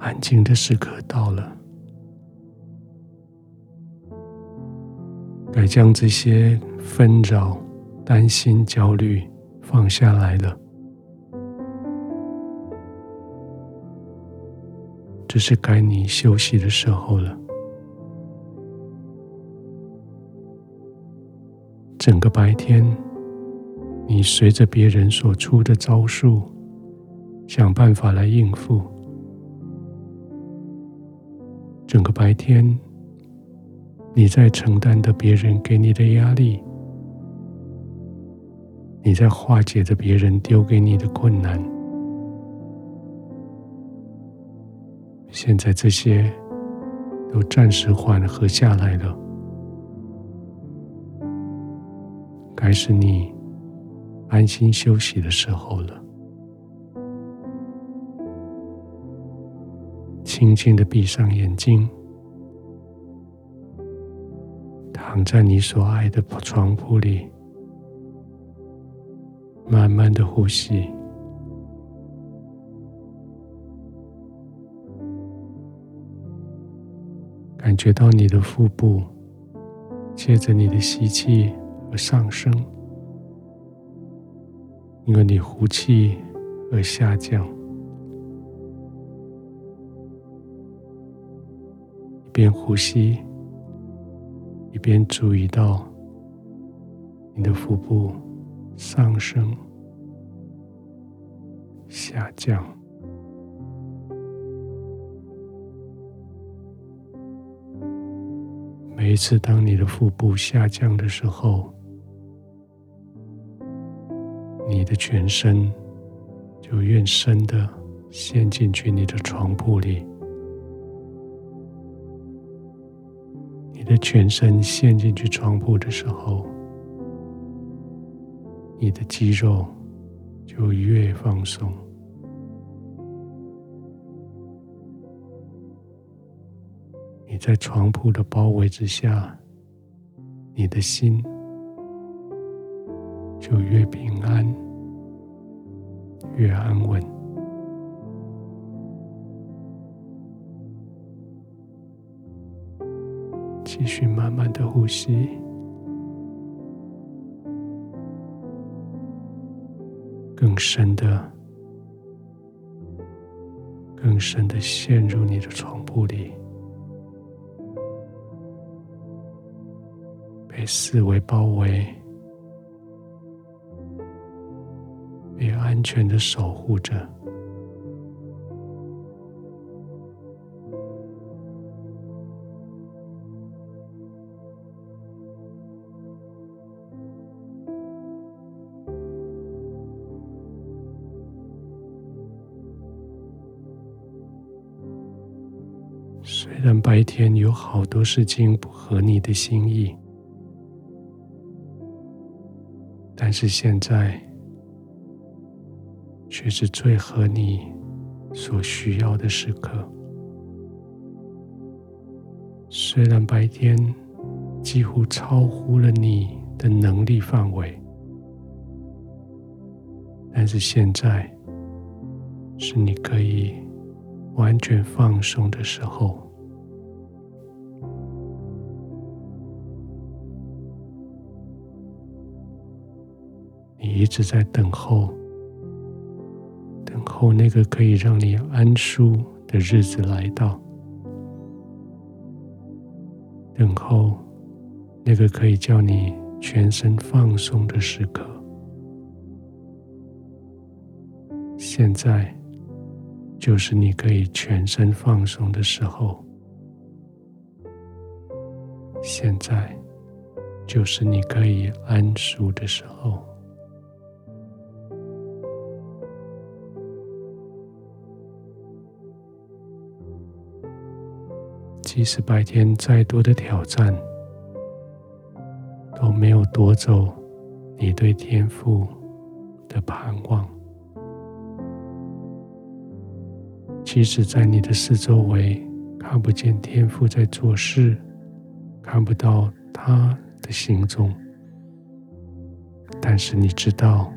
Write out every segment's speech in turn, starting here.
安静的时刻到了，该将这些纷扰、担心、焦虑放下来了。这是该你休息的时候了。整个白天，你随着别人所出的招数，想办法来应付。整个白天，你在承担着别人给你的压力，你在化解着别人丢给你的困难。现在这些都暂时缓和下来了，该是你安心休息的时候了。轻轻的闭上眼睛，躺在你所爱的床铺里，慢慢的呼吸。感觉到你的腹部，借着你的吸气而上升，因为你呼气而下降。边呼吸，一边注意到你的腹部上升、下降。每一次当你的腹部下降的时候，你的全身就越深的陷进去你的床铺里。的全身陷进去床铺的时候，你的肌肉就越放松。你在床铺的包围之下，你的心就越平安、越安稳。继续慢慢的呼吸，更深的、更深的陷入你的床铺里。被思维包围，被安全的守护着。虽然白天有好多事情不合你的心意。但是现在，却是最合你所需要的时刻。虽然白天几乎超乎了你的能力范围，但是现在是你可以完全放松的时候。你一直在等候，等候那个可以让你安舒的日子来到，等候那个可以叫你全身放松的时刻。现在就是你可以全身放松的时候，现在就是你可以安舒的时候。即使白天再多的挑战，都没有夺走你对天赋的盼望。即使在你的四周围看不见天父在做事，看不到他的行踪，但是你知道，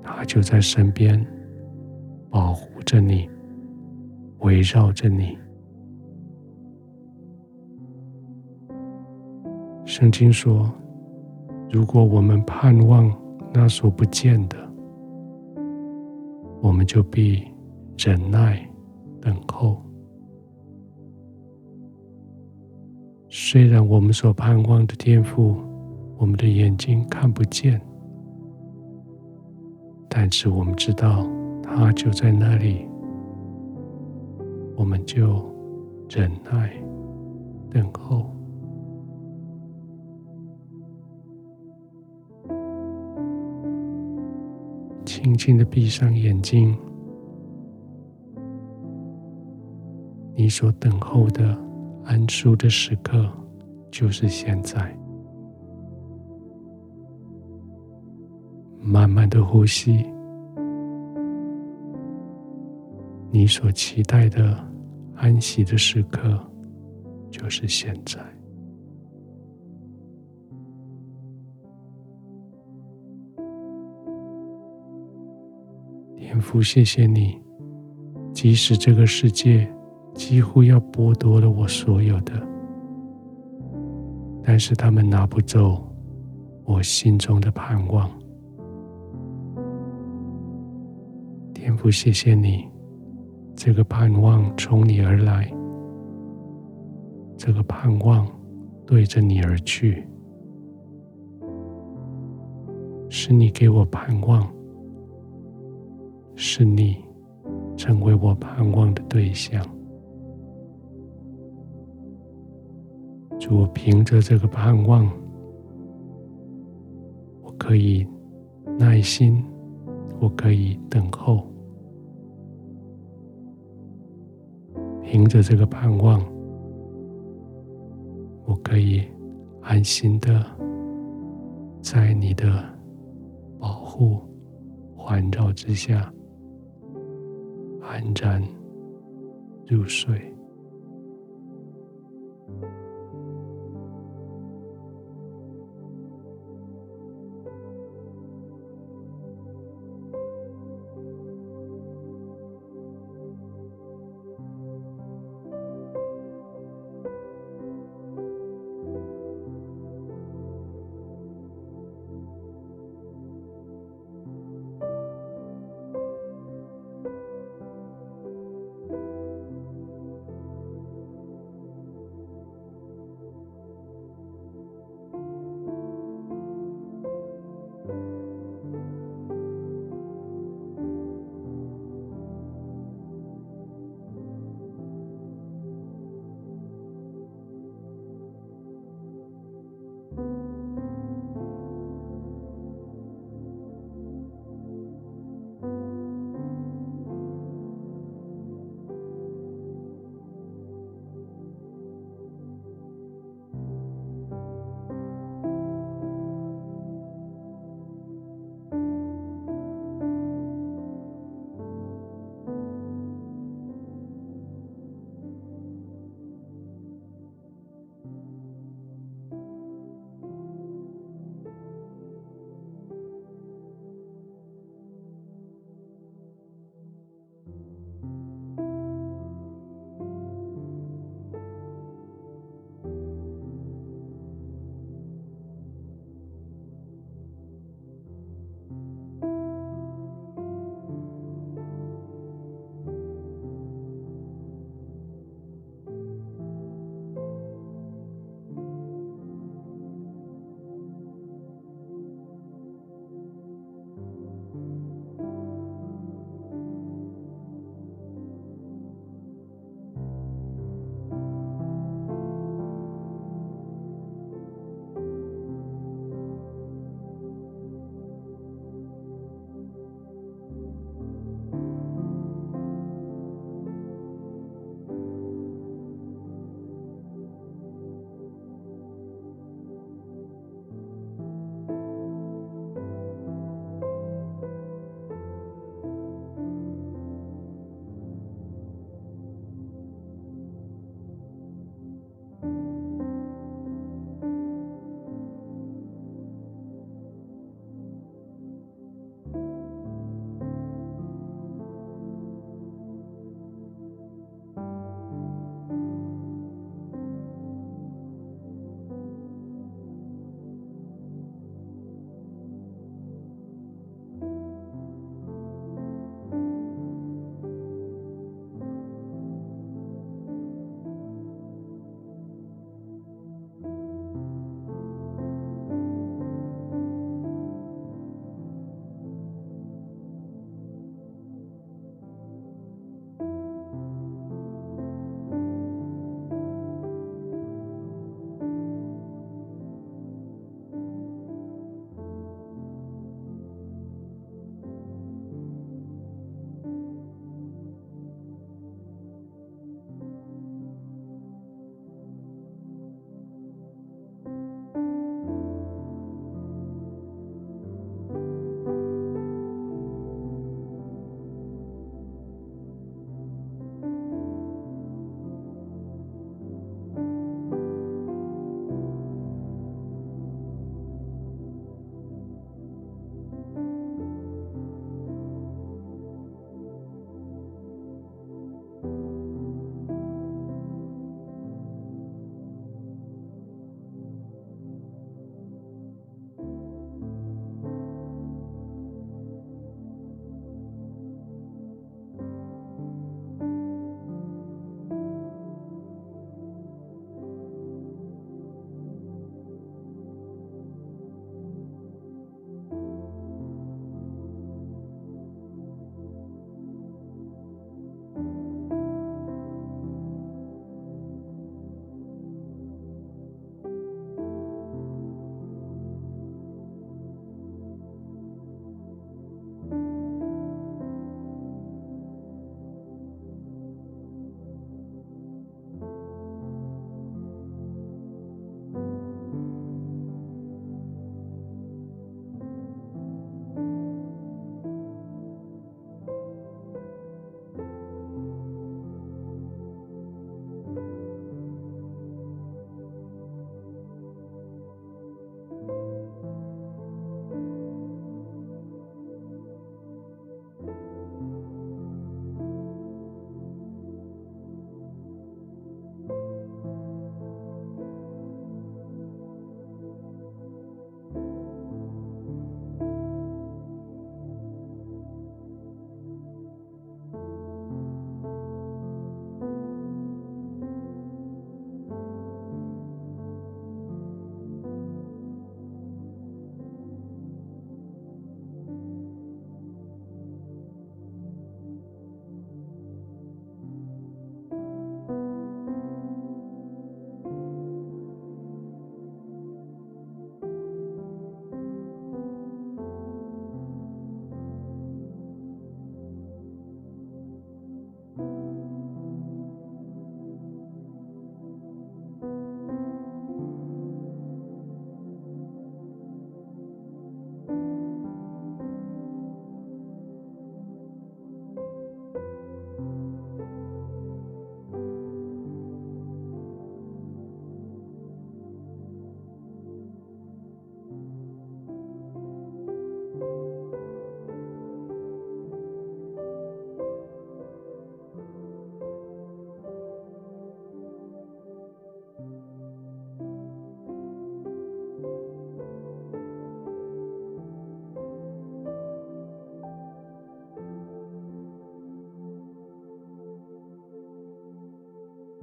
他就在身边保护着你，围绕着你。圣经说：“如果我们盼望那所不见的，我们就必忍耐等候。虽然我们所盼望的天赋，我们的眼睛看不见，但是我们知道他就在那里，我们就忍耐等候。”轻轻的闭上眼睛，你所等候的安舒的时刻就是现在。慢慢的呼吸，你所期待的安息的时刻就是现在。天父，谢谢你，即使这个世界几乎要剥夺了我所有的，但是他们拿不走我心中的盼望。天父，谢谢你，这个盼望从你而来，这个盼望对着你而去，是你给我盼望。是你成为我盼望的对象，主，我凭着这个盼望，我可以耐心，我可以等候，凭着这个盼望，我可以安心的在你的保护环绕之下。安然入睡。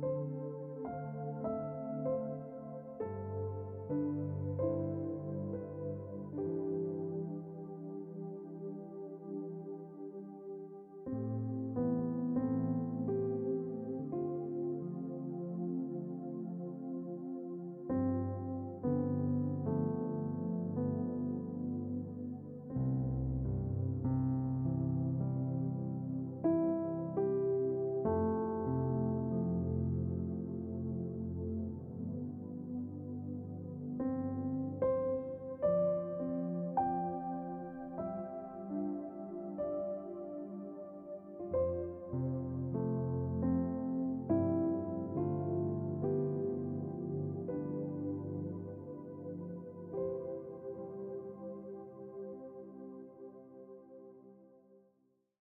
you.